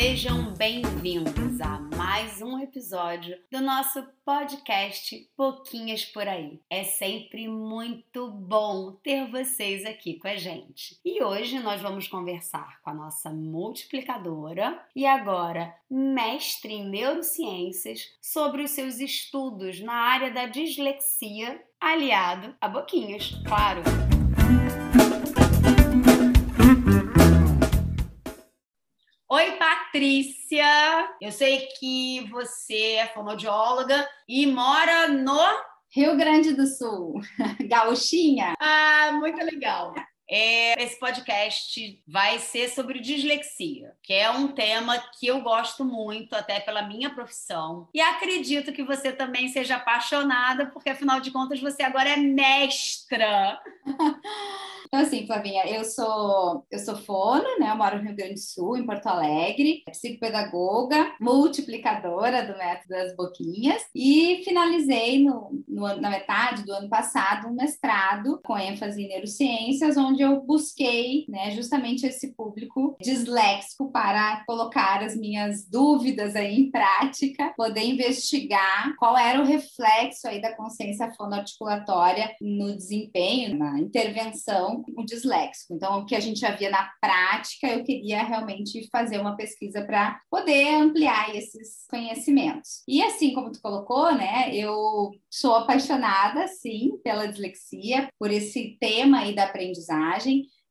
Sejam bem-vindos a mais um episódio do nosso podcast Pouquinhas por Aí. É sempre muito bom ter vocês aqui com a gente. E hoje nós vamos conversar com a nossa multiplicadora e agora mestre em neurociências sobre os seus estudos na área da dislexia, aliado a Boquinhas, claro. Oi, Patrícia! Eu sei que você é fonoaudióloga e mora no Rio Grande do Sul, gauchinha. Ah, muito legal. É, esse podcast vai ser sobre dislexia, que é um tema que eu gosto muito, até pela minha profissão. E acredito que você também seja apaixonada, porque afinal de contas você agora é mestra. Então, assim, Flavinha, eu sou, eu sou fono, né? Eu moro no Rio Grande do Sul, em Porto Alegre, psicopedagoga, multiplicadora do método das boquinhas e finalizei no, no, na metade do ano passado um mestrado com ênfase em neurociências, onde eu busquei, né, justamente esse público disléxico para colocar as minhas dúvidas aí em prática, poder investigar qual era o reflexo aí da consciência fonoarticulatória no desempenho, na intervenção o disléxico. Então, o que a gente já via na prática, eu queria realmente fazer uma pesquisa para poder ampliar esses conhecimentos. E assim como tu colocou, né, eu sou apaixonada, sim, pela dislexia, por esse tema aí da aprendizagem.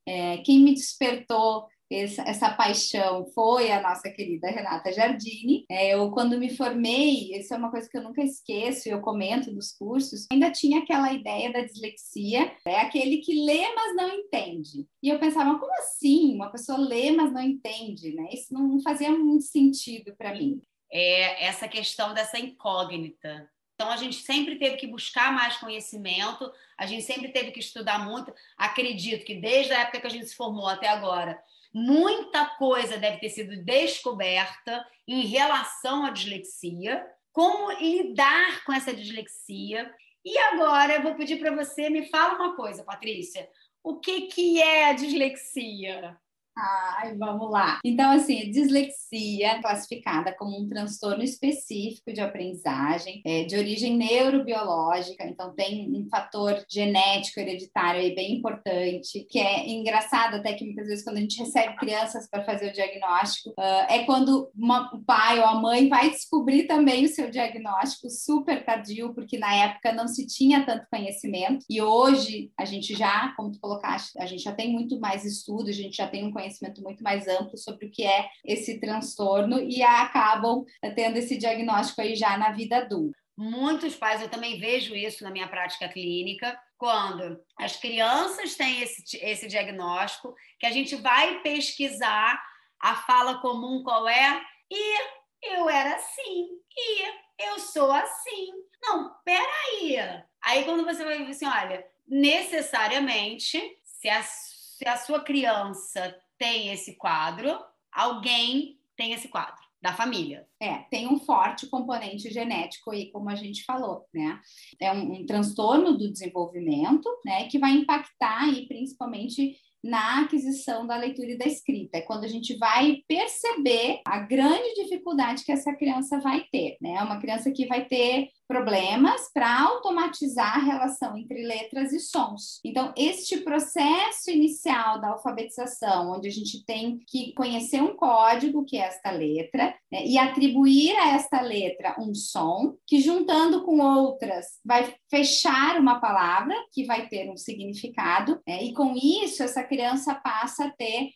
É, quem me despertou essa, essa, paixão foi a nossa querida Renata Giardini. É, eu, quando me formei, isso é uma coisa que eu nunca esqueço, eu comento nos cursos, ainda tinha aquela ideia da dislexia, é aquele que lê, mas não entende. E eu pensava, como assim? Uma pessoa lê, mas não entende, né? Isso não fazia muito sentido para mim. É essa questão dessa incógnita. Então, a gente sempre teve que buscar mais conhecimento, a gente sempre teve que estudar muito. Acredito que desde a época que a gente se formou até agora, Muita coisa deve ter sido descoberta em relação à dislexia, como lidar com essa dislexia. E agora eu vou pedir para você me fala uma coisa, Patrícia. O que, que é a dislexia? Ai, vamos lá. Então, assim, dislexia é classificada como um transtorno específico de aprendizagem, é, de origem neurobiológica, então tem um fator genético hereditário aí bem importante, que é engraçado até que muitas vezes quando a gente recebe crianças para fazer o diagnóstico, uh, é quando uma, o pai ou a mãe vai descobrir também o seu diagnóstico super tardio, porque na época não se tinha tanto conhecimento, e hoje a gente já, como tu colocaste, a gente já tem muito mais estudo, a gente já tem um conhecimento conhecimento muito mais amplo sobre o que é esse transtorno e acabam tendo esse diagnóstico aí já na vida adulta. Muitos pais, eu também vejo isso na minha prática clínica, quando as crianças têm esse, esse diagnóstico, que a gente vai pesquisar a fala comum qual é, e eu era assim, e eu sou assim. Não, peraí. Aí quando você vai ver assim, olha, necessariamente, se a, se a sua criança tem esse quadro, alguém tem esse quadro da família. É, tem um forte componente genético aí, como a gente falou, né? É um, um transtorno do desenvolvimento, né, que vai impactar aí principalmente na aquisição da leitura e da escrita. É quando a gente vai perceber a grande dificuldade que essa criança vai ter, né? Uma criança que vai ter problemas para automatizar a relação entre letras e sons. Então, este processo inicial da alfabetização, onde a gente tem que conhecer um código, que é esta letra, né, e atribuir a esta letra um som, que juntando com outras vai fechar uma palavra que vai ter um significado, né, e com isso essa criança passa a ter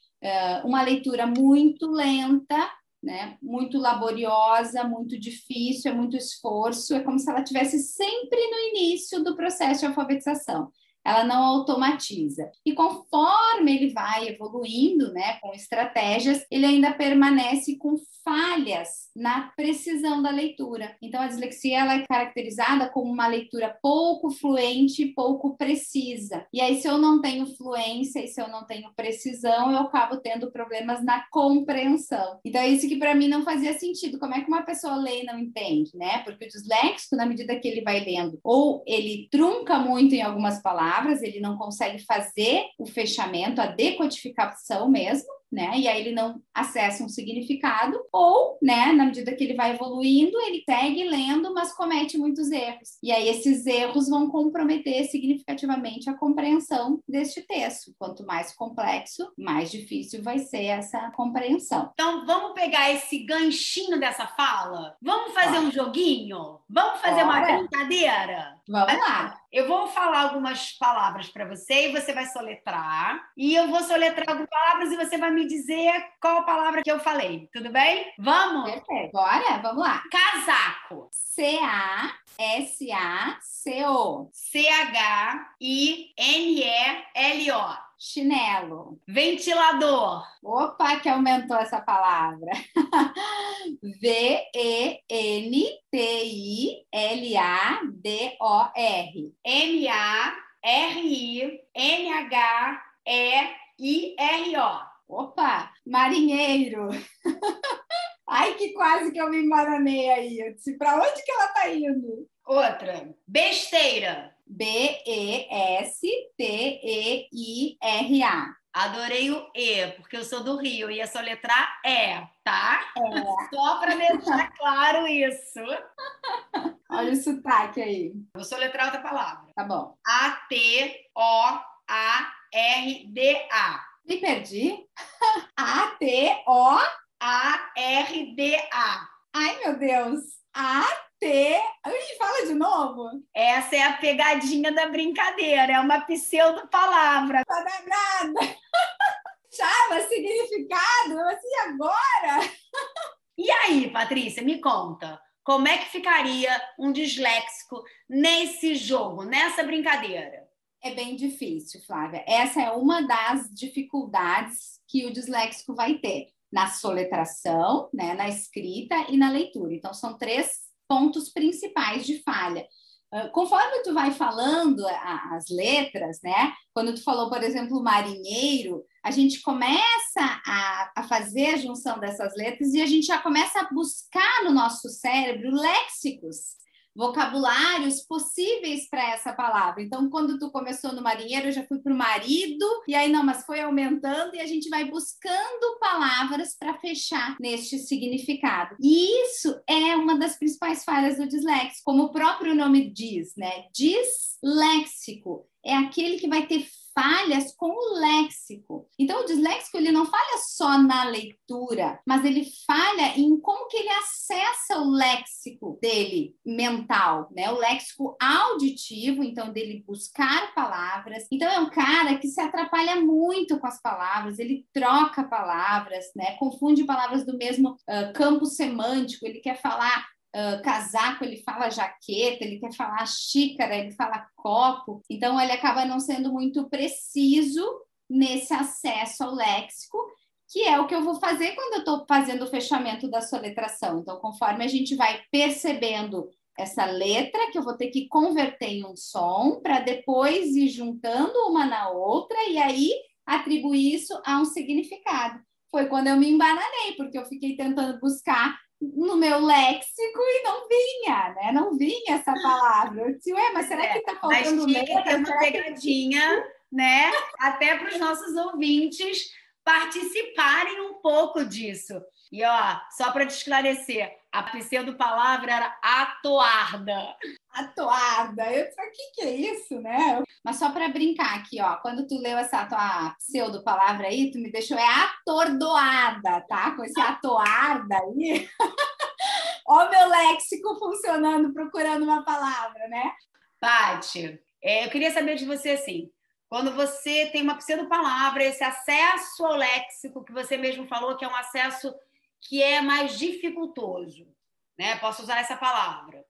uma leitura muito lenta, né? Muito laboriosa, muito difícil, é muito esforço, é como se ela tivesse sempre no início do processo de alfabetização ela não automatiza. E conforme ele vai evoluindo, né, com estratégias, ele ainda permanece com falhas na precisão da leitura. Então a dislexia ela é caracterizada como uma leitura pouco fluente, pouco precisa. E aí se eu não tenho fluência e se eu não tenho precisão, eu acabo tendo problemas na compreensão. Então é isso que para mim não fazia sentido. Como é que uma pessoa lê e não entende, né? Porque o disléxico, na medida que ele vai lendo, ou ele trunca muito em algumas palavras, ele não consegue fazer o fechamento, a decodificação mesmo, né? E aí ele não acessa um significado, ou, né, na medida que ele vai evoluindo, ele segue lendo, mas comete muitos erros. E aí esses erros vão comprometer significativamente a compreensão deste texto. Quanto mais complexo, mais difícil vai ser essa compreensão. Então, vamos pegar esse ganchinho dessa fala? Vamos fazer um joguinho? Vamos fazer Bora. uma brincadeira? Vamos lá. Eu vou falar algumas palavras para você e você vai soletrar. E eu vou soletrar algumas palavras e você vai me dizer qual a palavra que eu falei. Tudo bem? Vamos? Perfeito. Bora, vamos lá. Casaco. C-A-S-A-C-O. C-H-I-N-E-L-O. Chinelo. Ventilador. Opa, que aumentou essa palavra. V-E-N-T-I-L-A-D-O-R. M-A-R-I-N-H-E-I-R-O. Opa, marinheiro. Ai, que quase que eu me embananei aí. Eu disse, para onde que ela tá indo? Outra. Besteira. B-E-S-T-E-I-R-A. Adorei o E, porque eu sou do Rio, ia soletrar E, tá? É. Só para deixar claro isso. Olha o sotaque aí. Vou soletrar outra palavra. Tá bom. A-T-O-A-R-D-A. Me perdi. A-T-O... A-R-D-A. Ai, meu Deus. A-T... Ui, fala de novo. Essa é a pegadinha da brincadeira. É uma pseudo-palavra. Tá nada. Chama significado. Assim, agora? E aí, Patrícia, me conta. Como é que ficaria um disléxico nesse jogo, nessa brincadeira? É bem difícil, Flávia. Essa é uma das dificuldades que o disléxico vai ter na soletração, né, na escrita e na leitura. Então, são três pontos principais de falha. Uh, conforme tu vai falando a, as letras, né? Quando tu falou, por exemplo, marinheiro, a gente começa a, a fazer a junção dessas letras e a gente já começa a buscar no nosso cérebro léxicos vocabulários possíveis para essa palavra. Então, quando tu começou no marinheiro, eu já fui para o marido, e aí não, mas foi aumentando e a gente vai buscando palavras para fechar neste significado. E isso é uma das principais falhas do disléxico, como o próprio nome diz, né? Disléxico é aquele que vai ter falhas com o léxico. Então, o disléxico ele não falha só na leitura, mas ele falha em como que ele acessa o léxico dele mental, né? O léxico auditivo, então dele buscar palavras. Então é um cara que se atrapalha muito com as palavras, ele troca palavras, né? Confunde palavras do mesmo uh, campo semântico, ele quer falar uh, casaco, ele fala jaqueta, ele quer falar xícara, ele fala copo. Então, ele acaba não sendo muito preciso nesse acesso ao léxico, que é o que eu vou fazer quando eu estou fazendo o fechamento da soletração. Então, conforme a gente vai percebendo essa letra, que eu vou ter que converter em um som, para depois ir juntando uma na outra e aí atribuir isso a um significado. Foi quando eu me embananei, porque eu fiquei tentando buscar no meu léxico e não vinha, né? Não vinha essa palavra. Eu disse, ué, mas será é, que tá faltando mas tinha que ter uma pegadinha, que... né? Até para os nossos ouvintes participarem um pouco disso. E ó, só para te esclarecer, a pseudo-palavra era atoarda. Atoarda. Eu o que, que é isso, né? Mas só para brincar aqui, ó. Quando tu leu essa tua pseudo-palavra aí, tu me deixou é atordoada, tá? Com esse atoarda aí. ó, meu léxico funcionando, procurando uma palavra, né? Pati, é, eu queria saber de você assim. Quando você tem uma pseudo-palavra, esse acesso ao léxico que você mesmo falou, que é um acesso que é mais dificultoso, né? Posso usar essa palavra.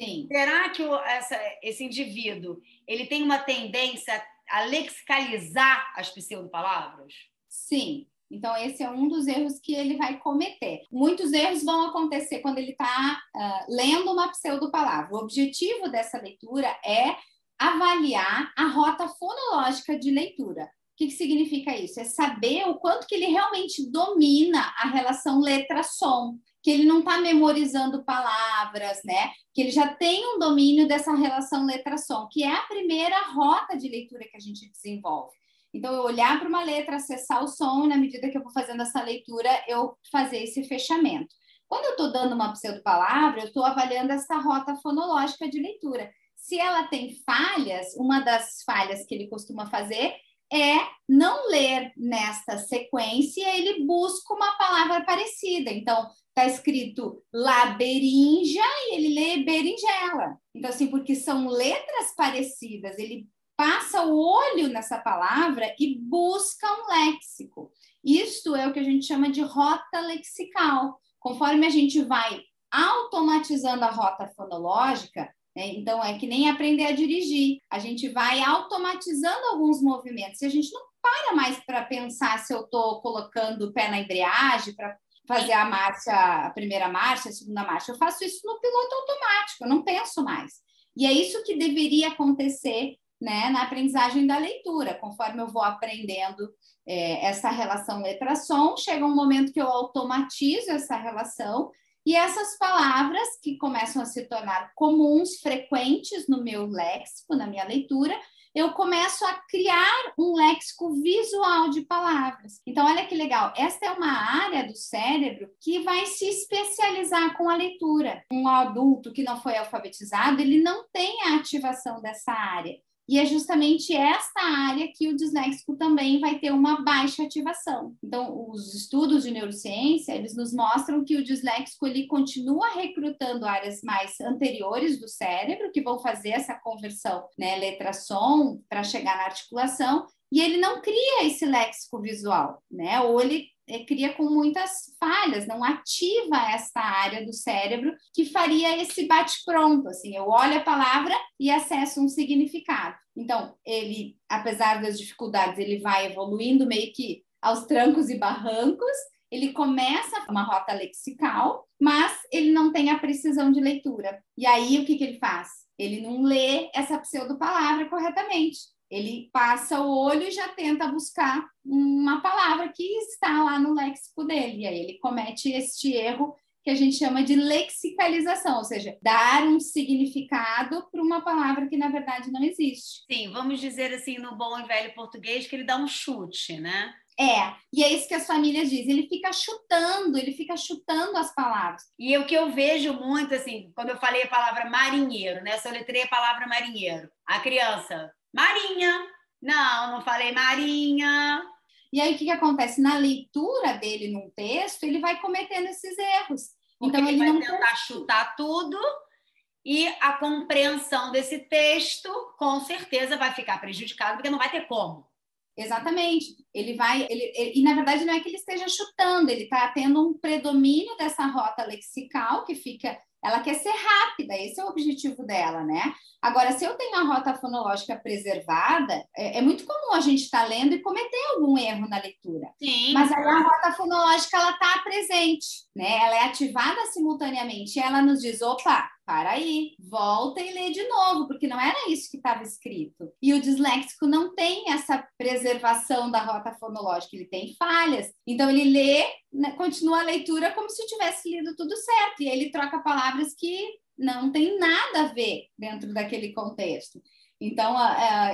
Sim. Será que o, essa, esse indivíduo ele tem uma tendência a lexicalizar as pseudo-palavras? Sim. Então, esse é um dos erros que ele vai cometer. Muitos erros vão acontecer quando ele está uh, lendo uma pseudo-palavra. O objetivo dessa leitura é avaliar a rota fonológica de leitura que, que significa isso? É saber o quanto que ele realmente domina a relação letra-som, que ele não está memorizando palavras, né? Que ele já tem um domínio dessa relação letra-som, que é a primeira rota de leitura que a gente desenvolve. Então, eu olhar para uma letra, acessar o som, e na medida que eu vou fazendo essa leitura, eu fazer esse fechamento. Quando eu estou dando uma pseudo-palavra, eu estou avaliando essa rota fonológica de leitura. Se ela tem falhas, uma das falhas que ele costuma fazer é não ler nesta sequência, ele busca uma palavra parecida. Então, está escrito laberinja e ele lê berinjela. Então, assim, porque são letras parecidas, ele passa o olho nessa palavra e busca um léxico. Isto é o que a gente chama de rota lexical. Conforme a gente vai automatizando a rota fonológica? Então é que nem aprender a dirigir, a gente vai automatizando alguns movimentos. E a gente não para mais para pensar se eu estou colocando o pé na embreagem para fazer a marcha, a primeira marcha, a segunda marcha. Eu faço isso no piloto automático, eu não penso mais. E é isso que deveria acontecer né, na aprendizagem da leitura. Conforme eu vou aprendendo é, essa relação letra-som, chega um momento que eu automatizo essa relação e essas palavras que começam a se tornar comuns, frequentes no meu léxico, na minha leitura, eu começo a criar um léxico visual de palavras. Então, olha que legal, esta é uma área do cérebro que vai se especializar com a leitura. Um adulto que não foi alfabetizado, ele não tem a ativação dessa área. E é justamente esta área que o disléxico também vai ter uma baixa ativação. Então, os estudos de neurociência, eles nos mostram que o disléxico ele continua recrutando áreas mais anteriores do cérebro, que vão fazer essa conversão, né, letra-som, para chegar na articulação, e ele não cria esse léxico visual, né? Ou ele cria com muitas falhas, não ativa essa área do cérebro que faria esse bate-pronto, assim, eu olho a palavra e acesso um significado. Então, ele, apesar das dificuldades, ele vai evoluindo meio que aos trancos e barrancos, ele começa uma rota lexical, mas ele não tem a precisão de leitura. E aí, o que, que ele faz? Ele não lê essa pseudo-palavra corretamente ele passa o olho e já tenta buscar uma palavra que está lá no léxico dele. E aí ele comete este erro que a gente chama de lexicalização, ou seja, dar um significado para uma palavra que na verdade não existe. Sim, vamos dizer assim no bom e velho português que ele dá um chute, né? É, e é isso que as famílias dizem. Ele fica chutando, ele fica chutando as palavras. E o que eu vejo muito, assim, quando eu falei a palavra marinheiro, né? Soletrei a palavra marinheiro. A criança Marinha. Não, não falei Marinha. E aí o que, que acontece? Na leitura dele num texto, ele vai cometendo esses erros. Porque então ele, ele vai tentar chutar tudo e a compreensão desse texto com certeza vai ficar prejudicada porque não vai ter como. Exatamente. Ele vai, ele, ele, e na verdade não é que ele esteja chutando, ele está tendo um predomínio dessa rota lexical que fica ela quer ser rápida, esse é o objetivo dela, né? Agora, se eu tenho a rota fonológica preservada, é, é muito comum a gente estar tá lendo e cometer algum erro na leitura. Sim. Mas aí a rota fonológica ela está presente, né? Ela é ativada simultaneamente. ela nos diz: opa, para aí, volta e lê de novo, porque não era isso que estava escrito. E o disléxico não tem essa preservação da rota fonológica, ele tem falhas. Então ele lê, né, continua a leitura como se tivesse lido tudo certo, e aí ele troca palavras que não tem nada a ver dentro daquele contexto. Então,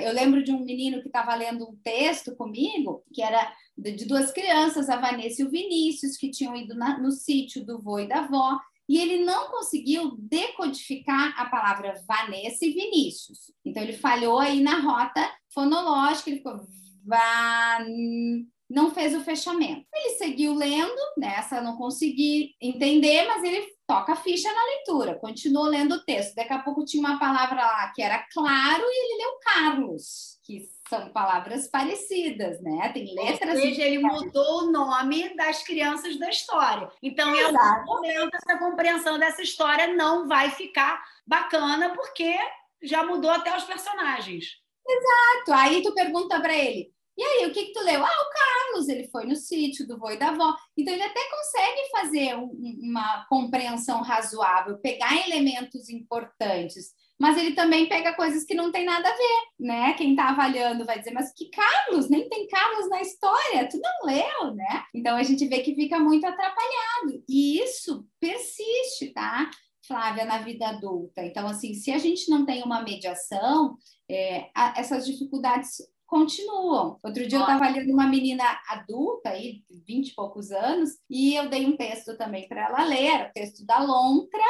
eu lembro de um menino que estava lendo um texto comigo, que era de duas crianças, a Vanessa e o Vinícius, que tinham ido no sítio do vô e da avó, e ele não conseguiu decodificar a palavra Vanessa e Vinícius. Então, ele falhou aí na rota fonológica, ele ficou van não fez o fechamento. Ele seguiu lendo, nessa não consegui entender, mas ele toca a ficha na leitura, continuou lendo o texto. Daqui a pouco tinha uma palavra lá que era claro e ele leu Carlos, que são palavras parecidas, né? Tem letras. Ou seja, ele mudou o nome das crianças da história. Então, em algum momento, essa compreensão dessa história não vai ficar bacana, porque já mudou até os personagens. Exato. Aí tu pergunta para ele: e aí, o que, que tu leu? Ah, o Carlos, ele foi no sítio do vô e da avó. Então, ele até consegue fazer um, uma compreensão razoável, pegar elementos importantes, mas ele também pega coisas que não tem nada a ver, né? Quem está avaliando vai dizer, mas que Carlos? Nem tem Carlos na história, tu não leu, né? Então, a gente vê que fica muito atrapalhado. E isso persiste, tá? Flávia, na vida adulta. Então, assim, se a gente não tem uma mediação, é, a, essas dificuldades continuam. Outro dia eu estava lendo uma menina adulta, aí, 20 e poucos anos, e eu dei um texto também para ela ler, era o texto da lontra,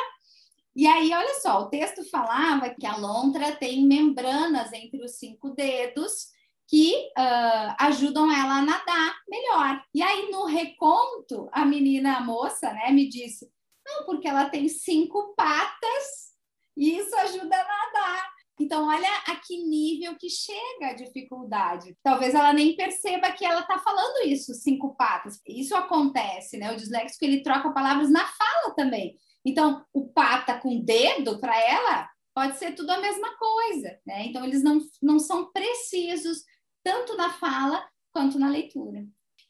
e aí, olha só, o texto falava que a lontra tem membranas entre os cinco dedos que uh, ajudam ela a nadar melhor. E aí, no reconto, a menina, a moça, né, me disse: não, porque ela tem cinco patas e isso ajuda a nadar. Então, olha a que nível que chega a dificuldade. Talvez ela nem perceba que ela está falando isso, cinco patas. Isso acontece, né? O disléxico, ele troca palavras na fala também. Então, o pata com dedo, para ela, pode ser tudo a mesma coisa, né? Então, eles não, não são precisos tanto na fala quanto na leitura.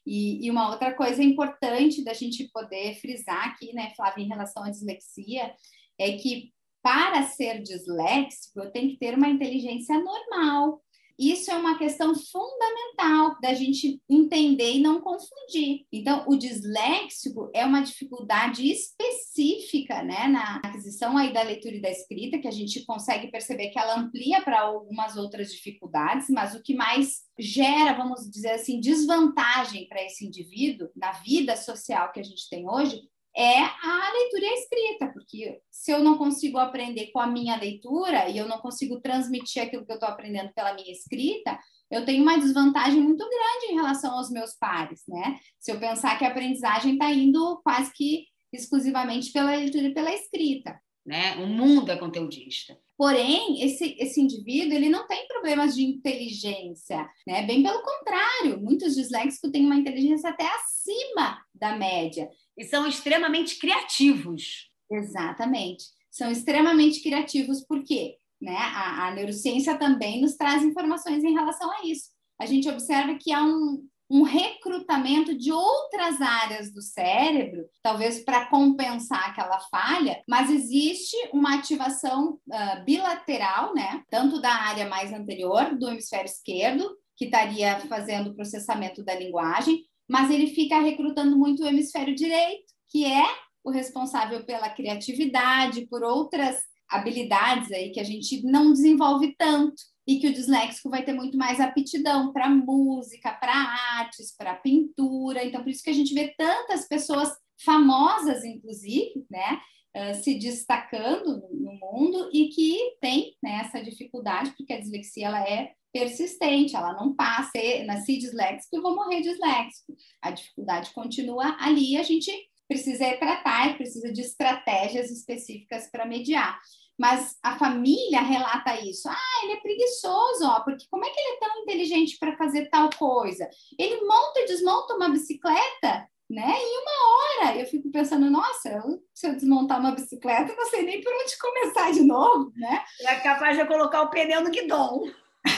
E, e, uma outra coisa importante da gente poder frisar aqui, né, Flávia, em relação à dislexia, é que para ser disléxico, eu tenho que ter uma inteligência normal. Isso é uma questão fundamental da gente entender e não confundir. Então, o disléxico é uma dificuldade específica, né, na aquisição aí da leitura e da escrita, que a gente consegue perceber que ela amplia para algumas outras dificuldades, mas o que mais gera, vamos dizer assim, desvantagem para esse indivíduo na vida social que a gente tem hoje é a leitura e a escrita, porque se eu não consigo aprender com a minha leitura e eu não consigo transmitir aquilo que eu estou aprendendo pela minha escrita, eu tenho uma desvantagem muito grande em relação aos meus pares, né? Se eu pensar que a aprendizagem está indo quase que exclusivamente pela leitura e pela escrita. Né? O mundo é conteudista. Porém, esse, esse indivíduo ele não tem problemas de inteligência, né? Bem pelo contrário, muitos disléxicos têm uma inteligência até acima da média e são extremamente criativos. Exatamente. São extremamente criativos, por quê? Né? A, a neurociência também nos traz informações em relação a isso. A gente observa que há um, um recrutamento de outras áreas do cérebro, talvez para compensar aquela falha, mas existe uma ativação uh, bilateral, né? Tanto da área mais anterior, do hemisfério esquerdo, que estaria fazendo o processamento da linguagem, mas ele fica recrutando muito o hemisfério direito, que é o responsável pela criatividade, por outras habilidades aí que a gente não desenvolve tanto e que o disléxico vai ter muito mais aptidão para música, para artes, para pintura. Então, por isso que a gente vê tantas pessoas famosas, inclusive, né, se destacando no mundo e que tem né, essa dificuldade, porque a dislexia ela é persistente, ela não passa, nasci disléxico e vou morrer disléxico. A dificuldade continua ali, a gente precisa tratar, precisa de estratégias específicas para mediar. Mas a família relata isso. Ah, ele é preguiçoso, ó, porque como é que ele é tão inteligente para fazer tal coisa? Ele monta e desmonta uma bicicleta, né? Em uma hora. Eu fico pensando, nossa, eu, se eu desmontar uma bicicleta, não sei nem por onde começar de novo, né? É capaz de colocar o pneu no guidão.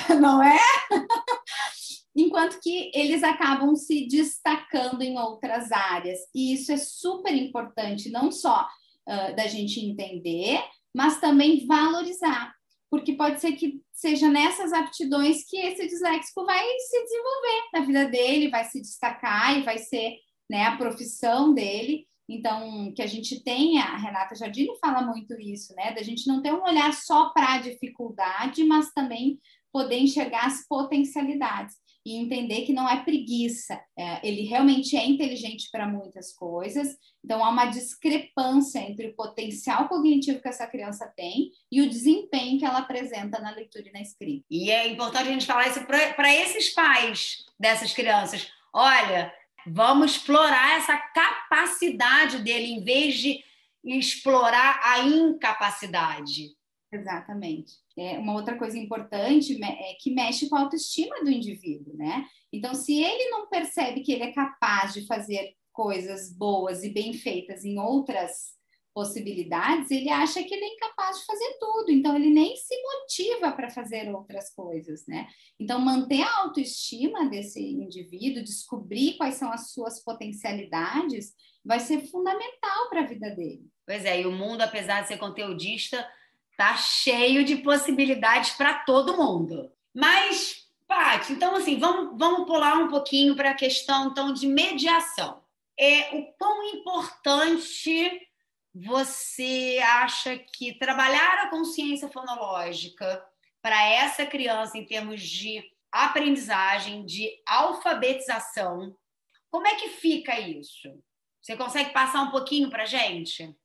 não é? Enquanto que eles acabam se destacando em outras áreas. E isso é super importante, não só uh, da gente entender, mas também valorizar. Porque pode ser que seja nessas aptidões que esse disléxico vai se desenvolver na vida dele, vai se destacar e vai ser né, a profissão dele. Então, que a gente tenha, a Renata Jardini fala muito isso, né? Da gente não ter um olhar só para a dificuldade, mas também poder enxergar as potencialidades e entender que não é preguiça, é, ele realmente é inteligente para muitas coisas, então há uma discrepância entre o potencial cognitivo que essa criança tem e o desempenho que ela apresenta na leitura e na escrita. E é importante a gente falar isso para esses pais dessas crianças. Olha, vamos explorar essa capacidade dele em vez de explorar a incapacidade. Exatamente. É, uma outra coisa importante é que mexe com a autoestima do indivíduo, né? Então, se ele não percebe que ele é capaz de fazer coisas boas e bem feitas em outras possibilidades, ele acha que ele é incapaz de fazer tudo, então ele nem se motiva para fazer outras coisas, né? Então, manter a autoestima desse indivíduo, descobrir quais são as suas potencialidades, vai ser fundamental para a vida dele. Pois é, e o mundo, apesar de ser conteudista, Tá cheio de possibilidades para todo mundo. Mas, Paty, então assim, vamos, vamos pular um pouquinho para a questão então de mediação. É o quão importante você acha que trabalhar a consciência fonológica para essa criança em termos de aprendizagem, de alfabetização. Como é que fica isso? Você consegue passar um pouquinho para gente?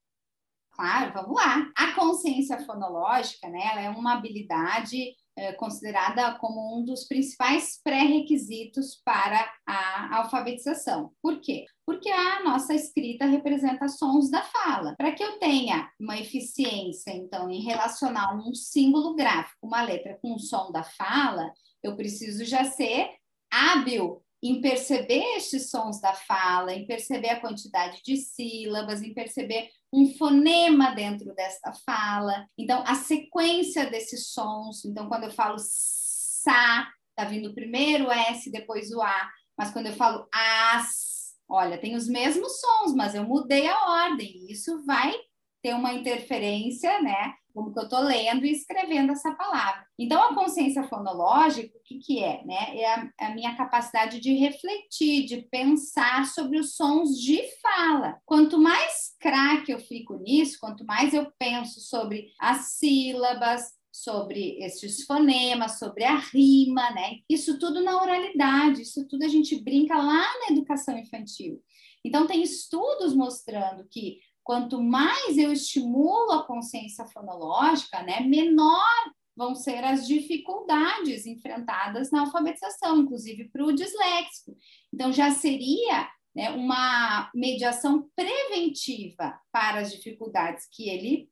Claro, vamos lá. A consciência fonológica, né, ela é uma habilidade é, considerada como um dos principais pré-requisitos para a alfabetização. Por quê? Porque a nossa escrita representa sons da fala. Para que eu tenha uma eficiência, então, em relacionar um símbolo gráfico, uma letra com o som da fala, eu preciso já ser hábil em perceber estes sons da fala, em perceber a quantidade de sílabas, em perceber um fonema dentro desta fala. Então, a sequência desses sons. Então, quando eu falo sa, tá vindo primeiro o S, depois o A. Mas quando eu falo as, olha, tem os mesmos sons, mas eu mudei a ordem. Isso vai ter uma interferência, né? Como que eu estou lendo e escrevendo essa palavra. Então, a consciência fonológica, o que, que é? Né? É a, a, minha capacidade de refletir, de pensar sobre os sons de fala. Quanto mais craque eu fico nisso, quanto mais eu penso sobre as sílabas, sobre esses fonemas, sobre a rima, né? Isso tudo na oralidade, isso tudo a gente brinca lá na educação infantil. Então, tem estudos mostrando que quanto mais eu estimulo a consciência fonológica, né, menor vão ser as dificuldades enfrentadas na alfabetização, inclusive para o disléxico. Então, já seria né, uma mediação preventiva para as dificuldades que ele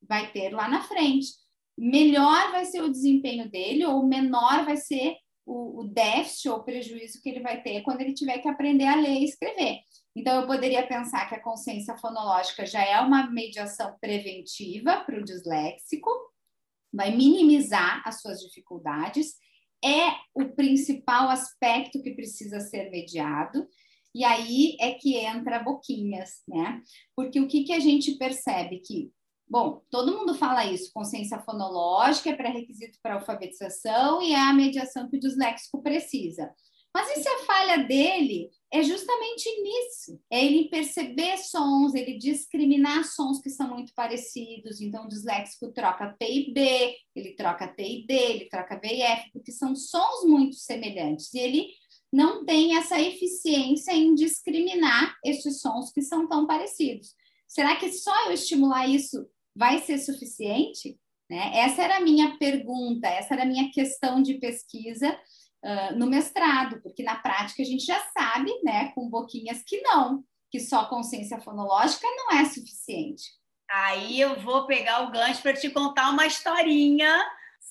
vai ter lá na frente. Melhor vai ser o desempenho dele, ou menor vai ser o, o déficit ou prejuízo que ele vai ter quando ele tiver que aprender a ler e escrever. Então, eu poderia pensar que a consciência fonológica já é uma mediação preventiva para o disléxico, vai minimizar as suas dificuldades, é o principal aspecto que precisa ser mediado, e aí é que entra boquinhas, né? Porque o que, que a gente percebe que, bom, todo mundo fala isso, consciência fonológica é pré-requisito para alfabetização e é a mediação que o disléxico precisa. Mas e se a falha dele é justamente nisso? É ele perceber sons, ele discriminar sons que são muito parecidos. Então, o disléxico troca P e B, ele troca T e D, ele troca B e F, porque são sons muito semelhantes. E ele não tem essa eficiência em discriminar estes sons que são tão parecidos. Será que só eu estimular isso vai ser suficiente? Né? Essa era a minha pergunta, essa era a minha questão de pesquisa no mestrado, porque na prática a gente já sabe, né, com boquinhas que não, que só consciência fonológica não é suficiente. Aí eu vou pegar o gancho para te contar uma historinha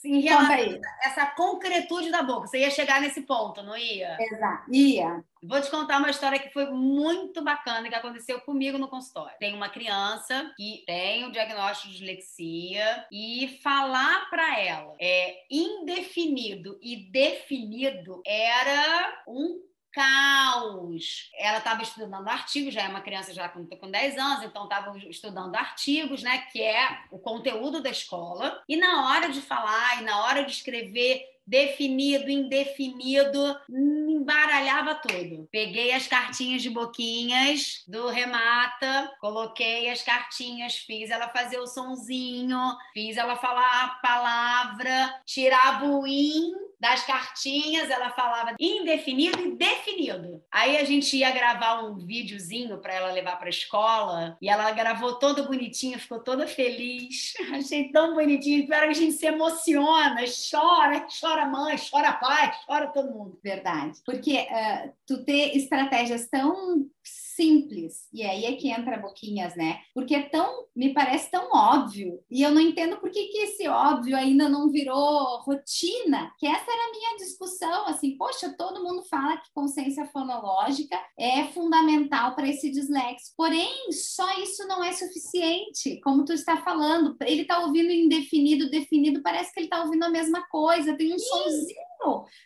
em relação a essa concretude da boca. Você ia chegar nesse ponto, não ia? Exato, ia. Vou te contar uma história que foi muito bacana que aconteceu comigo no consultório. Tem uma criança que tem o diagnóstico de dislexia e falar para ela é indefinido e definido era um caos. Ela estava estudando artigos, já é uma criança já com, com 10 anos, então estava estudando artigos, né, que é o conteúdo da escola. E na hora de falar e na hora de escrever definido, indefinido, embaralhava tudo. Peguei as cartinhas de boquinhas do Remata, coloquei as cartinhas, fiz ela fazer o sonzinho, fiz ela falar a palavra, tirava o in das cartinhas, ela falava indefinido e definido. Aí a gente ia gravar um videozinho para ela levar para a escola e ela gravou toda bonitinha, ficou toda feliz. Achei tão bonitinho, espero que a gente se emociona, chora, chora mãe, chora pai, chora todo mundo. Verdade. Porque uh, tu ter estratégias tão simples. E aí é que entra boquinhas, né? Porque é tão, me parece tão óbvio. E eu não entendo por que, que esse óbvio ainda não virou rotina. Que essa era a minha discussão, assim, poxa, todo mundo fala que consciência fonológica é fundamental para esse dislexo. Porém, só isso não é suficiente. Como tu está falando, ele está ouvindo indefinido, definido, parece que ele está ouvindo a mesma coisa, tem um Sim. sonzinho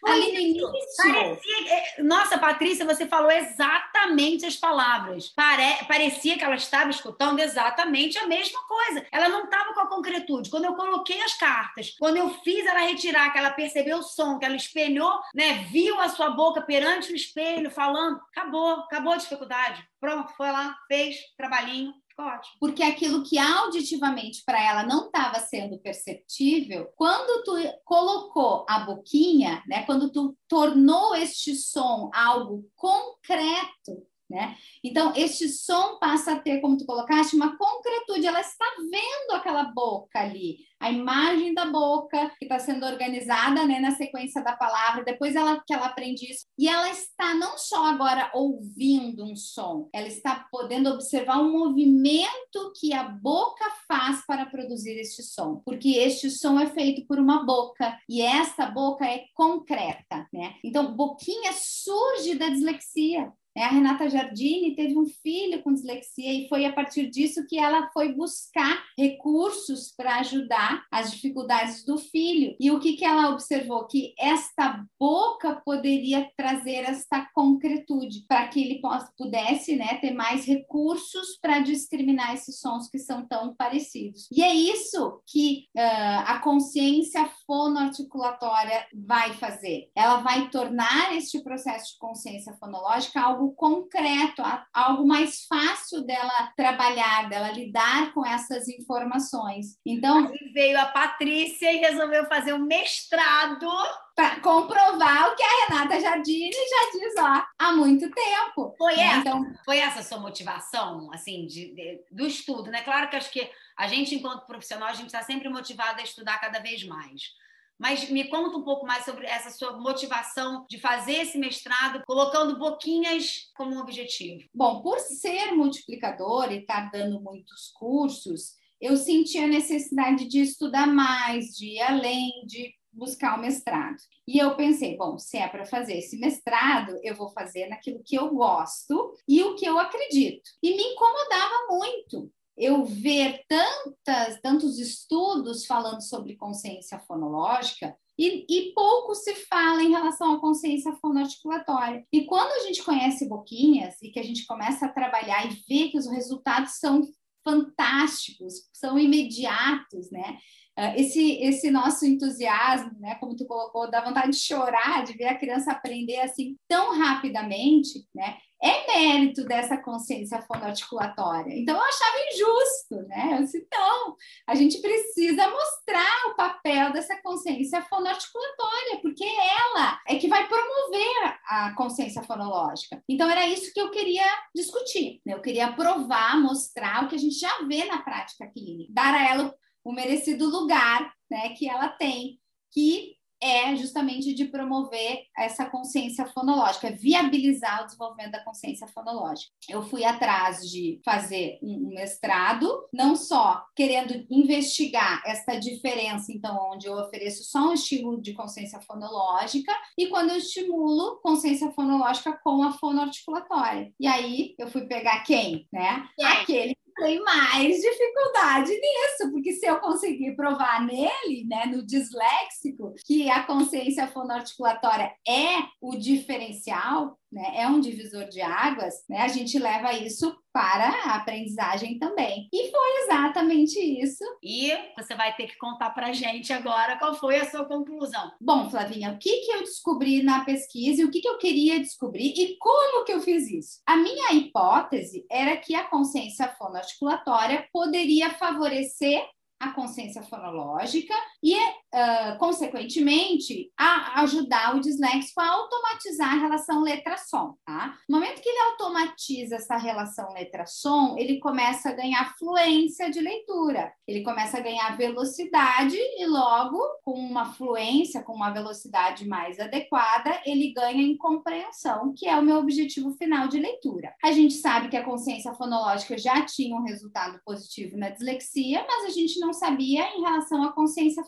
ali no início. Parecia, é, nossa, Patrícia, você falou exatamente as palavras. Pare, parecia que ela estava escutando exatamente a mesma coisa. Ela não estava com a concretude. Quando eu coloquei as cartas, quando eu fiz ela retirar, que ela percebeu o som, que ela espelhou, né, viu a sua boca perante o espelho falando, acabou, acabou a dificuldade. Pronto, foi lá, fez trabalhinho, ótimo. Porque aquilo que auditivamente para ela não estava sendo perceptível, quando tu colocou a boquinha, né, quando tu tornou este som algo concreto, né? Então, este som passa a ter, como tu colocaste, uma concretude. Ela está vendo aquela boca ali, a imagem da boca que está sendo organizada né, na sequência da palavra. Depois ela, que ela aprende isso. E ela está não só agora ouvindo um som, ela está podendo observar um movimento que a boca faz para produzir este som. Porque este som é feito por uma boca e essa boca é concreta. Né? Então, boquinha surge da dislexia. É, a Renata Giardini teve um filho com dislexia e foi a partir disso que ela foi buscar recursos para ajudar as dificuldades do filho. E o que, que ela observou? Que esta boca poderia trazer esta concretude para que ele pudesse né, ter mais recursos para discriminar esses sons que são tão parecidos. E é isso que uh, a consciência fonoarticulatória vai fazer. Ela vai tornar este processo de consciência fonológica algo algo concreto, algo mais fácil dela trabalhar, dela lidar com essas informações. Então. Aí veio a Patrícia e resolveu fazer um mestrado. Para comprovar o que a Renata Jardine já diz ó, há muito tempo. Foi essa, então, foi essa a sua motivação, assim, de, de, do estudo, né? Claro que acho que a gente, enquanto profissional, a gente está sempre motivado a estudar cada vez mais. Mas me conta um pouco mais sobre essa sua motivação de fazer esse mestrado, colocando boquinhas como um objetivo. Bom, por ser multiplicador e estar dando muitos cursos, eu senti a necessidade de estudar mais, de ir além, de buscar o mestrado. E eu pensei, bom, se é para fazer esse mestrado, eu vou fazer naquilo que eu gosto e o que eu acredito. E me incomodava muito eu ver tantas, tantos estudos falando sobre consciência fonológica e, e, pouco se fala em relação à consciência fonoarticulatória. E quando a gente conhece boquinhas e que a gente começa a trabalhar e vê que os resultados são fantásticos, são imediatos, né? Ah, esse, esse nosso entusiasmo, né, como tu colocou, dá vontade de chorar, de ver a criança aprender assim tão rapidamente, né? É mérito dessa consciência fonoarticulatória. Então, eu achava injusto, né? Eu disse, não, a gente precisa mostrar o papel dessa consciência fonoarticulatória, porque ela é que vai promover a consciência fonológica. Então, era isso que eu queria discutir, né? Eu queria provar, mostrar o que a gente já vê na prática clínica, dar a ela o merecido lugar né, que ela tem, que é justamente de promover essa consciência fonológica, viabilizar o desenvolvimento da consciência fonológica. Eu fui atrás de fazer um mestrado, não só querendo investigar essa diferença, então, onde eu ofereço só um estímulo de consciência fonológica e quando eu estimulo consciência fonológica com a fonoarticulatória. E aí eu fui pegar quem, né? Aquele tem mais dificuldade nisso, porque se eu conseguir provar nele, né, no disléxico, que a consciência fonoarticulatória é o diferencial, né, é um divisor de águas, né, a gente leva isso para a aprendizagem também. E foi exatamente isso. E você vai ter que contar para gente agora qual foi a sua conclusão. Bom, Flavinha, o que, que eu descobri na pesquisa e o que, que eu queria descobrir e como que eu fiz isso? A minha hipótese era que a consciência fonoarticulatória poderia favorecer a consciência fonológica e, uh, consequentemente, a ajudar o disléxico a automatizar a relação letra-som, tá? No momento que ele automatiza essa relação letra-som, ele começa a ganhar fluência de leitura, ele começa a ganhar velocidade e logo, com uma fluência, com uma velocidade mais adequada, ele ganha em compreensão, que é o meu objetivo final de leitura. A gente sabe que a consciência fonológica já tinha um resultado positivo na dislexia, mas a gente não sabia em relação à consciência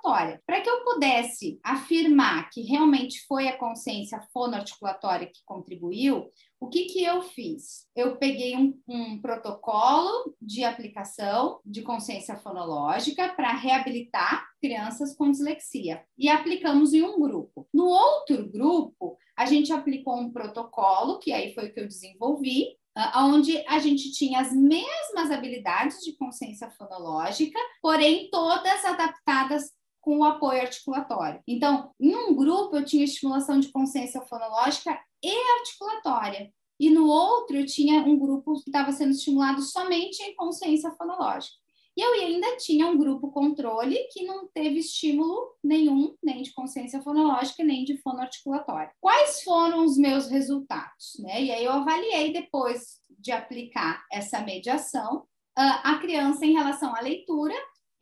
fonoarticulatória. Para que eu pudesse afirmar que realmente foi a consciência fonoarticulatória que contribuiu, o que, que eu fiz? Eu peguei um, um protocolo de aplicação de consciência fonológica para reabilitar crianças com dislexia e aplicamos em um grupo. No outro grupo, a gente aplicou um protocolo, que aí foi o que eu desenvolvi, onde a gente tinha as mesmas habilidades de consciência fonológica, porém todas adaptadas com o apoio articulatório. Então, em um grupo eu tinha estimulação de consciência fonológica e articulatória. e no outro eu tinha um grupo que estava sendo estimulado somente em consciência fonológica. E eu ainda tinha um grupo controle que não teve estímulo nenhum, nem de consciência fonológica, nem de fonoarticulatória. Quais foram os meus resultados? Né? E aí eu avaliei depois de aplicar essa mediação a criança em relação à leitura,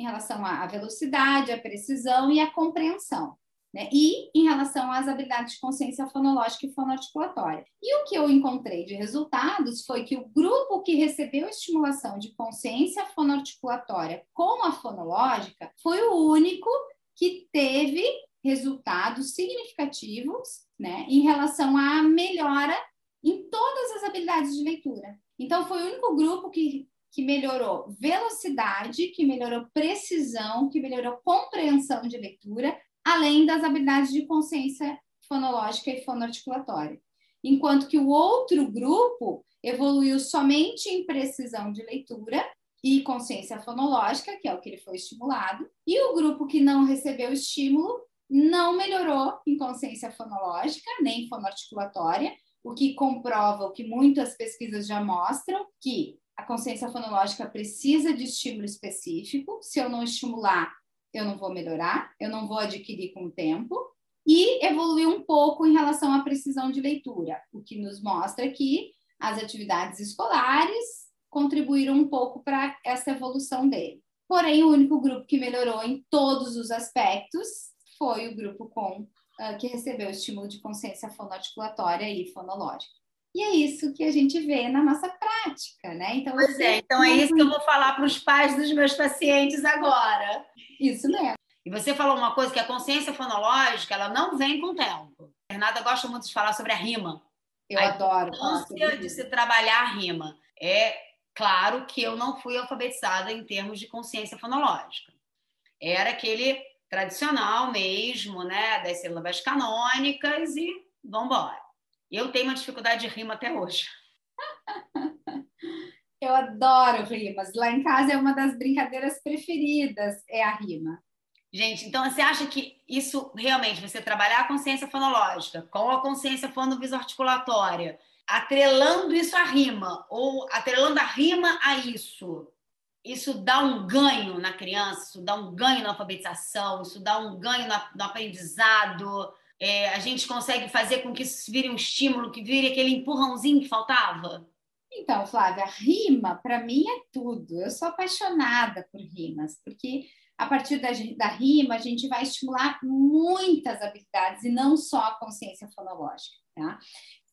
em relação à velocidade, à precisão e à compreensão né? E em relação às habilidades de consciência fonológica e fonoarticulatória. E o que eu encontrei de resultados foi que o grupo que recebeu estimulação de consciência fonoarticulatória com a fonológica foi o único que teve resultados significativos, né, em relação à melhora em todas as habilidades de leitura. Então, foi o único grupo que, que melhorou velocidade, que melhorou precisão, que melhorou compreensão de leitura, além das habilidades de consciência fonológica e fonoarticulatória. Enquanto que o outro grupo evoluiu somente em precisão de leitura e consciência fonológica, que é o que ele foi estimulado, e o grupo que não recebeu estímulo não melhorou em consciência fonológica nem fonoarticulatória, o que comprova o que muitas pesquisas já mostram, que a consciência fonológica precisa de estímulo específico. Se eu não estimular, eu não vou melhorar, eu não vou adquirir com o tempo, e evoluir um pouco em relação à precisão de leitura, o que nos mostra que as atividades escolares contribuíram um pouco para essa evolução dele. Porém, o único grupo que melhorou em todos os aspectos foi o grupo com uh, que recebeu estímulo de consciência fonoarticulatória e fonológica. E é isso que a gente vê na nossa prática, né? Então, pois é, então é isso que eu vou falar para os pais dos meus pacientes agora. Isso mesmo. E você falou uma coisa que a consciência fonológica, ela não vem com o tempo. A Renata gosta muito de falar sobre a rima. Eu a adoro. A de se trabalhar a rima. É claro que eu não fui alfabetizada em termos de consciência fonológica. Era aquele tradicional mesmo, né, das sílabas canônicas e vamos embora. Eu tenho uma dificuldade de rima até hoje. Eu adoro rimas. Lá em casa é uma das brincadeiras preferidas, é a rima. Gente, então você acha que isso realmente, você trabalhar a consciência fonológica com a consciência fonovisoarticulatória, atrelando isso à rima, ou atrelando a rima a isso, isso dá um ganho na criança, isso dá um ganho na alfabetização, isso dá um ganho no aprendizado, é, a gente consegue fazer com que isso vire um estímulo, que vire aquele empurrãozinho que faltava? Então, Flávia, rima para mim é tudo. Eu sou apaixonada por rimas, porque a partir da, da rima a gente vai estimular muitas habilidades e não só a consciência fonológica. Tá?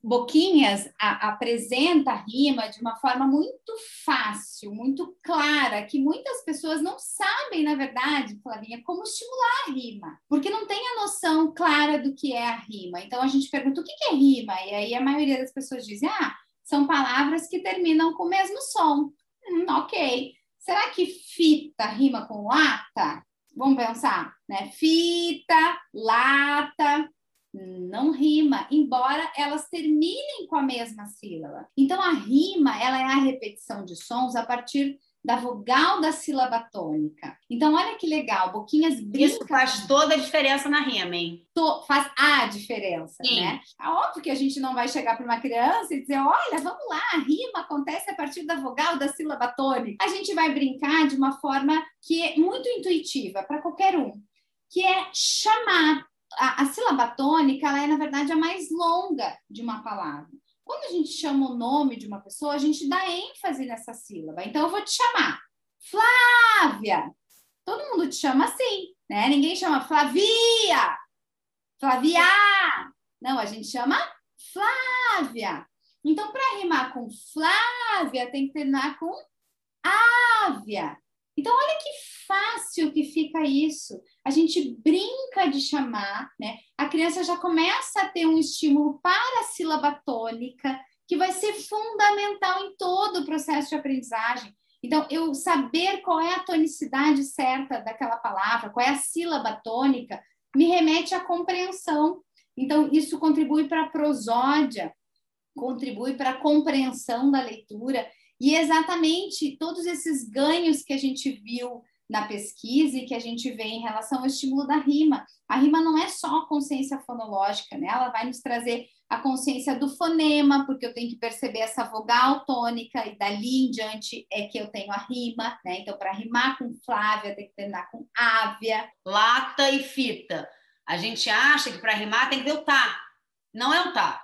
Boquinhas a, apresenta a rima de uma forma muito fácil, muito clara, que muitas pessoas não sabem, na verdade, Flavinha, como estimular a rima, porque não tem a noção clara do que é a rima. Então a gente pergunta o que é rima, e aí a maioria das pessoas dizem, ah, são palavras que terminam com o mesmo som. Hum, ok. Será que fita rima com lata? Vamos pensar, né? Fita, lata, não rima, embora elas terminem com a mesma sílaba. Então a rima, ela é a repetição de sons a partir da vogal da sílaba tônica. Então, olha que legal, Boquinhas brinca... Isso faz toda a diferença na rima, hein? To... Faz a diferença, Sim. né? É óbvio que a gente não vai chegar para uma criança e dizer, olha, vamos lá, a rima acontece a partir da vogal da sílaba tônica. A gente vai brincar de uma forma que é muito intuitiva para qualquer um, que é chamar a, a sílaba tônica, ela é, na verdade, a mais longa de uma palavra. Quando a gente chama o nome de uma pessoa, a gente dá ênfase nessa sílaba. Então, eu vou te chamar Flávia. Todo mundo te chama assim, né? Ninguém chama Flavia, Flavia. Não, a gente chama Flávia. Então, para rimar com Flávia, tem que terminar com Ávia. Então, olha que fácil que fica isso. A gente brinca de chamar, né? A criança já começa a ter um estímulo para a sílaba tônica, que vai ser fundamental em todo o processo de aprendizagem. Então, eu saber qual é a tonicidade certa daquela palavra, qual é a sílaba tônica, me remete à compreensão. Então, isso contribui para a prosódia, contribui para a compreensão da leitura e exatamente todos esses ganhos que a gente viu na pesquisa e que a gente vê em relação ao estímulo da rima. A rima não é só consciência fonológica, né? Ela vai nos trazer a consciência do fonema, porque eu tenho que perceber essa vogal tônica e dali em diante é que eu tenho a rima, né? Então, para rimar com Flávia, tem que terminar com Ávia. Lata e fita. A gente acha que para rimar tem que ter o tá. Não é o tá.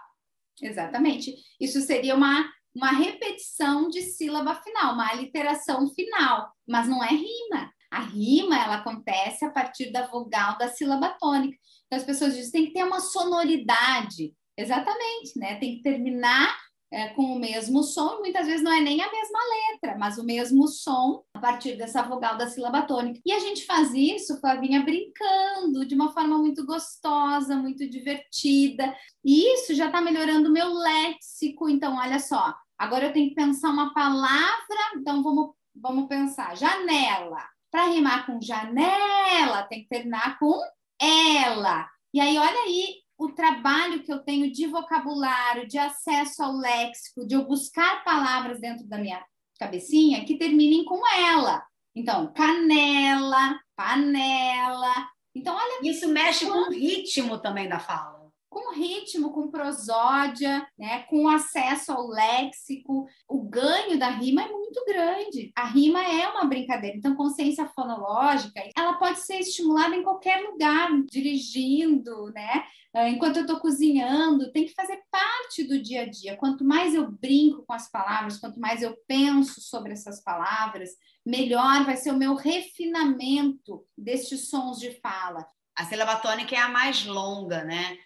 Exatamente. Isso seria uma uma repetição de sílaba final, uma aliteração final, mas não é rima. A rima ela acontece a partir da vogal da sílaba tônica. Então as pessoas dizem que tem que ter uma sonoridade. Exatamente, né? Tem que terminar é, com o mesmo som, e muitas vezes não é nem a mesma letra, mas o mesmo som a partir dessa vogal da sílaba tônica. E a gente faz isso, Flavinha, brincando, de uma forma muito gostosa, muito divertida. E isso já está melhorando o meu léxico. Então, olha só, agora eu tenho que pensar uma palavra, então vamos, vamos pensar. Janela. Para rimar com janela, tem que terminar com ela. E aí, olha aí, o trabalho que eu tenho de vocabulário, de acesso ao léxico, de eu buscar palavras dentro da minha cabecinha que terminem com ela. Então, canela, panela. Então, olha. Isso mexe com o ritmo também da fala com ritmo, com prosódia, né, com acesso ao léxico. O ganho da rima é muito grande. A rima é uma brincadeira. Então, consciência fonológica, ela pode ser estimulada em qualquer lugar, dirigindo, né? Ah, enquanto eu estou cozinhando, tem que fazer parte do dia a dia. Quanto mais eu brinco com as palavras, quanto mais eu penso sobre essas palavras, melhor vai ser o meu refinamento destes sons de fala. A sílaba tônica é a mais longa, né?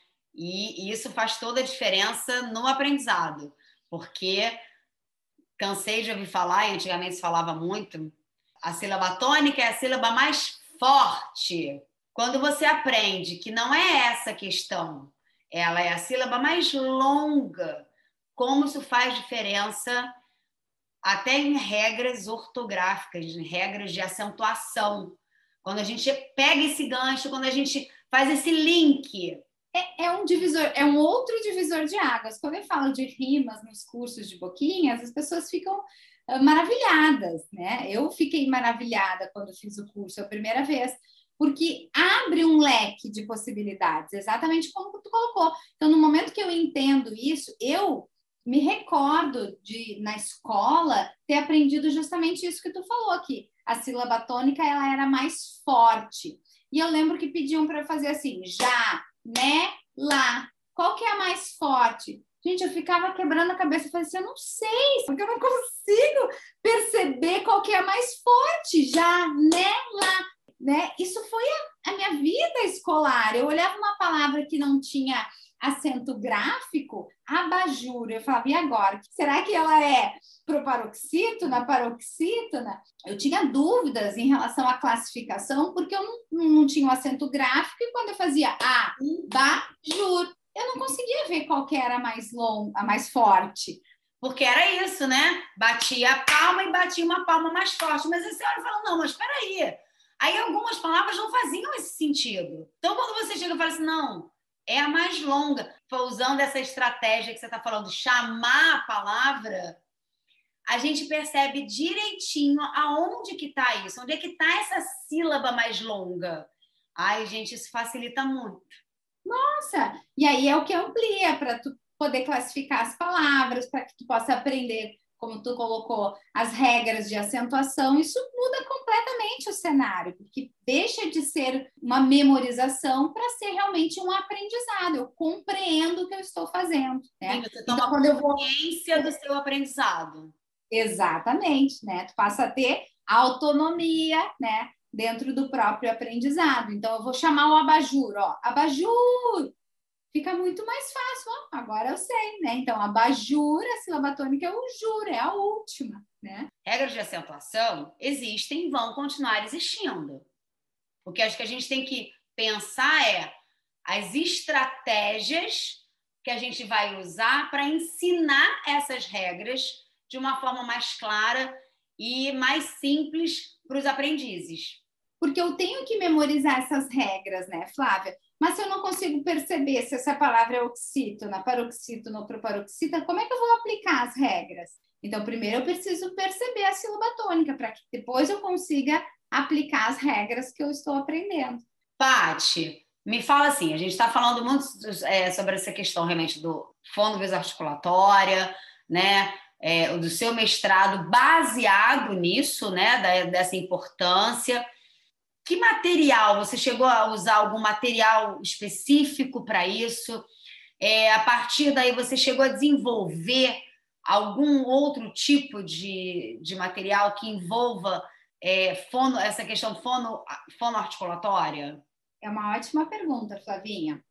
E isso faz toda a diferença no aprendizado, porque cansei de ouvir falar, e antigamente se falava muito, a sílaba tônica é a sílaba mais forte. Quando você aprende que não é essa a questão, ela é a sílaba mais longa, como isso faz diferença até em regras ortográficas, em regras de acentuação. Quando a gente pega esse gancho, quando a gente faz esse link é, é, um divisor, é um outro divisor de águas. Quando eu falo de rimas nos cursos de boquinhas, as pessoas ficam uh, maravilhadas, né? Eu fiquei maravilhada quando fiz o curso a primeira vez, porque abre um leque de possibilidades, exatamente como tu colocou. Então, no momento que eu entendo isso, eu me recordo de na escola ter aprendido justamente isso que tu falou aqui. A sílaba tônica ela era mais forte. E eu lembro que pediam para fazer assim, já, né, lá. Qual que é a mais forte? Gente, eu ficava quebrando a cabeça falei assim, eu não sei, porque eu não consigo perceber qual que é a mais forte, já, né, lá. Né? Isso foi a, a minha vida escolar. Eu olhava uma palavra que não tinha acento gráfico, abajur. Eu falava, e agora? Será que ela é proparoxítona, paroxítona? Eu tinha dúvidas em relação à classificação, porque eu não, não tinha o um acento gráfico, e quando eu fazia abajur, eu não conseguia ver qual que era a mais longa, a mais forte. Porque era isso, né? Batia a palma e batia uma palma mais forte. Mas a senhora falou, não, mas espera aí. Aí algumas palavras não faziam esse sentido. Então, quando você chega e fala assim, não, é a mais longa. Usando essa estratégia que você está falando, chamar a palavra, a gente percebe direitinho aonde que está isso, onde é que está essa sílaba mais longa. Ai, gente, isso facilita muito. Nossa! E aí é o que amplia para tu poder classificar as palavras, para que tu possa aprender como tu colocou, as regras de acentuação, isso muda completamente o cenário, porque deixa de ser uma memorização para ser realmente um aprendizado. Eu compreendo o que eu estou fazendo. Né? Sim, você toma então, eu vou... consciência do seu aprendizado. Exatamente, né? Tu passa a ter autonomia, né? Dentro do próprio aprendizado. Então, eu vou chamar o abajur, ó. Abajur! Fica muito mais fácil. Agora eu sei, né? Então, abajur, a sílaba tônica é o jur, é a última, né? Regras de acentuação existem e vão continuar existindo. O que acho que a gente tem que pensar é as estratégias que a gente vai usar para ensinar essas regras de uma forma mais clara e mais simples para os aprendizes. Porque eu tenho que memorizar essas regras, né, Flávia? Mas se eu não consigo perceber se essa palavra é oxítona, paroxítona ou proparoxítona, como é que eu vou aplicar as regras? Então, primeiro eu preciso perceber a sílaba tônica, para que depois eu consiga aplicar as regras que eu estou aprendendo. Pati, me fala assim, a gente está falando muito é, sobre essa questão realmente do fono articulatória, né? É, do seu mestrado baseado nisso, né? Da, dessa importância. Que material? Você chegou a usar algum material específico para isso? É, a partir daí, você chegou a desenvolver algum outro tipo de, de material que envolva é, fono, essa questão fono, fonoarticulatória? É uma ótima pergunta, Flavinha.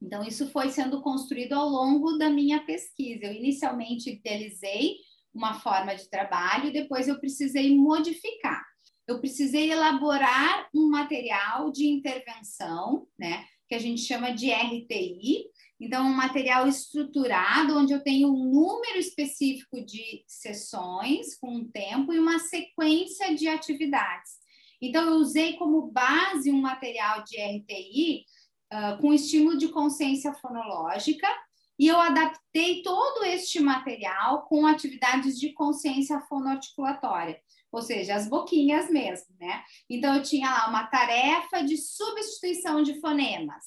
Então, isso foi sendo construído ao longo da minha pesquisa. Eu inicialmente idealizei uma forma de trabalho, depois eu precisei modificar. Eu precisei elaborar um material de intervenção, né, que a gente chama de RTI. Então, um material estruturado, onde eu tenho um número específico de sessões, com um tempo e uma sequência de atividades. Então, eu usei como base um material de RTI uh, com estímulo de consciência fonológica e eu adaptei todo este material com atividades de consciência fonoarticulatória, ou seja, as boquinhas mesmo, né? Então, eu tinha lá uma tarefa de substituição de fonemas,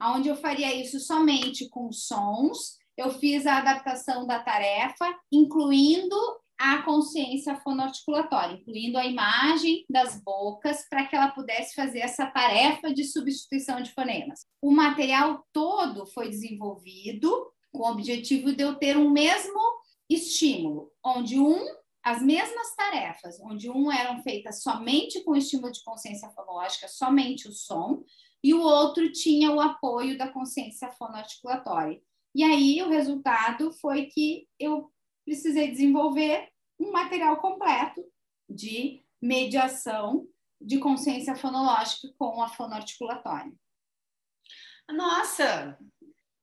onde eu faria isso somente com sons. Eu fiz a adaptação da tarefa, incluindo a consciência fonoarticulatória, incluindo a imagem das bocas, para que ela pudesse fazer essa tarefa de substituição de fonemas. O material todo foi desenvolvido com o objetivo de eu ter um mesmo estímulo, onde um as mesmas tarefas, onde um eram feitas somente com estímulo de consciência fonológica, somente o som, e o outro tinha o apoio da consciência fonoarticulatória. E aí o resultado foi que eu precisei desenvolver um material completo de mediação de consciência fonológica com a fonoarticulatória. Nossa,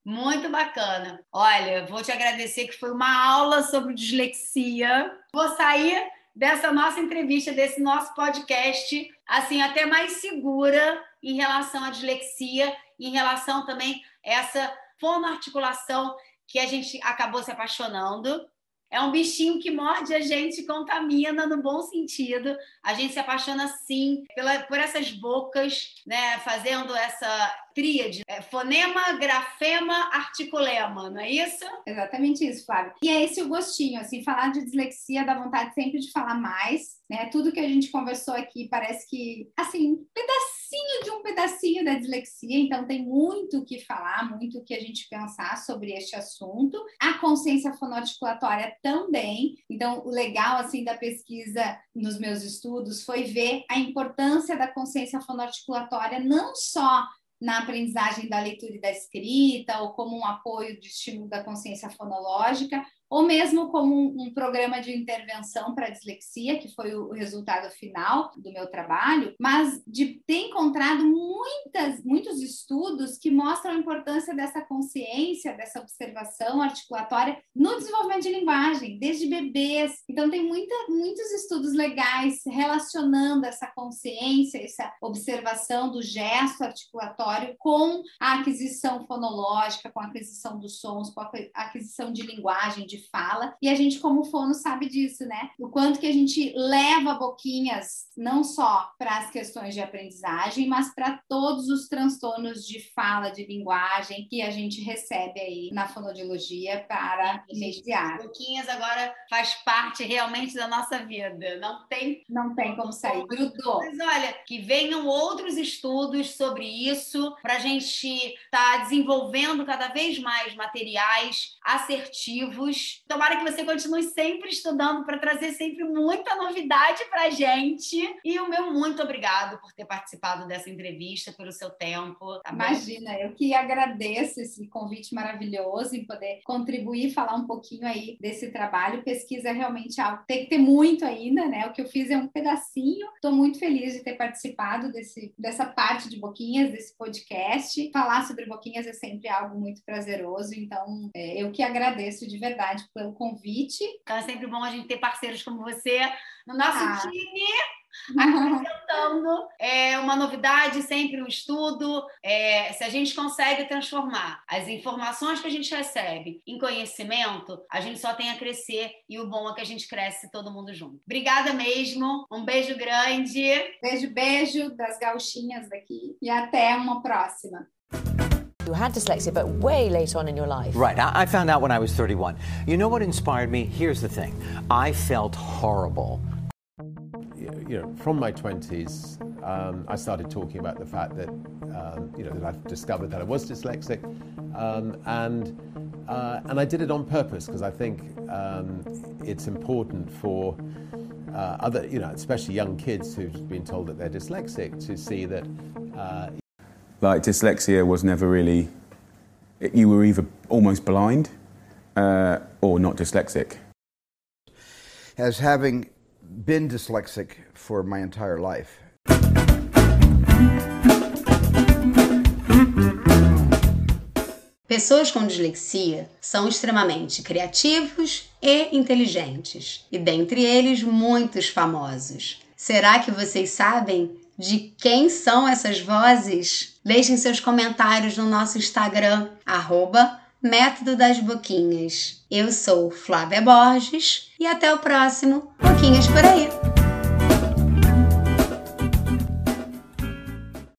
muito bacana. Olha, vou te agradecer que foi uma aula sobre dislexia. Vou sair dessa nossa entrevista, desse nosso podcast, assim, até mais segura em relação à dislexia, em relação também a essa fonoarticulação que a gente acabou se apaixonando. É um bichinho que morde a gente, contamina no bom sentido. A gente se apaixona sim pela, por essas bocas, né? Fazendo essa tríade: é, fonema, grafema, articulema, não é isso? Exatamente isso, Flávio. E é esse o gostinho, assim, falar de dislexia dá vontade sempre de falar mais, né? Tudo que a gente conversou aqui parece que, assim, um pedacinho de um pedacinho da dislexia, então tem muito o que falar, muito o que a gente pensar sobre este assunto. A consciência fonoarticulatória também. Então, o legal, assim, da pesquisa nos meus estudos foi ver a importância da consciência fonoarticulatória não só na aprendizagem da leitura e da escrita, ou como um apoio de estímulo da consciência fonológica, ou mesmo como um, um programa de intervenção para dislexia, que foi o, resultado final do meu trabalho, mas de ter encontrado muitas, muitos estudos que mostram a importância dessa consciência, dessa observação articulatória no desenvolvimento de linguagem, desde bebês. Então, tem muita, muitos estudos legais relacionando essa consciência, essa observação do gesto articulatório com a aquisição fonológica, com a aquisição dos sons, com a aquisição de linguagem, de fala, e a gente, como fono, sabe disso, né? O quanto que a gente leva boquinhas não só para as questões de aprendizagem, mas para todos os transtornos de fala, de linguagem que a gente recebe aí na fonodiologia para mediar. Boquinhas agora faz parte realmente da nossa vida, não tem não tem como sair, grudou. Mas olha, que venham outros estudos sobre isso para a gente estar tá desenvolvendo cada vez mais materiais assertivos Tomara que você continue sempre estudando para trazer sempre muita novidade para a gente. E o meu muito obrigado por ter participado dessa entrevista, pelo seu tempo. Tá Imagina, eu que agradeço esse convite maravilhoso em poder contribuir, falar um pouquinho aí desse trabalho. Pesquisa é realmente algo tem que ter muito ainda, né? O que eu fiz é um pedacinho. Estou muito feliz de ter participado desse, dessa parte de Boquinhas, desse podcast. Falar sobre Boquinhas é sempre algo muito prazeroso, então é, eu que agradeço de verdade pelo convite. Então é sempre bom a gente ter parceiros como você no nosso ah. time. acrescentando é, uma novidade, sempre um estudo. É, se a gente consegue transformar as informações que a gente recebe em conhecimento, a gente só tem a crescer e o bom é que a gente cresce todo mundo junto. Obrigada mesmo, um beijo grande. Beijo, beijo das gauchinhas daqui e até uma próxima. You had dyslexia, but way late on in your life. Right. I found out when I was 31. You know what inspired me? Here's the thing I felt horrible. You know, from my 20s, um, I started talking about the fact that, um, you know, that I've discovered that I was dyslexic. Um, and, uh, and I did it on purpose because I think um, it's important for uh, other, you know, especially young kids who've been told that they're dyslexic to see that. Uh, like dyslexia was never really you were either almost blind uh, or not dyslexic as having been dyslexic for my entire life Pessoas com dislexia são extremamente criativos e inteligentes, e dentre eles muitos famosos. Será que vocês sabem de quem são essas vozes? Deixem seus comentários no nosso Instagram, arroba Método das Boquinhas. Eu sou Flávia Borges e até o próximo Boquinhas por aí.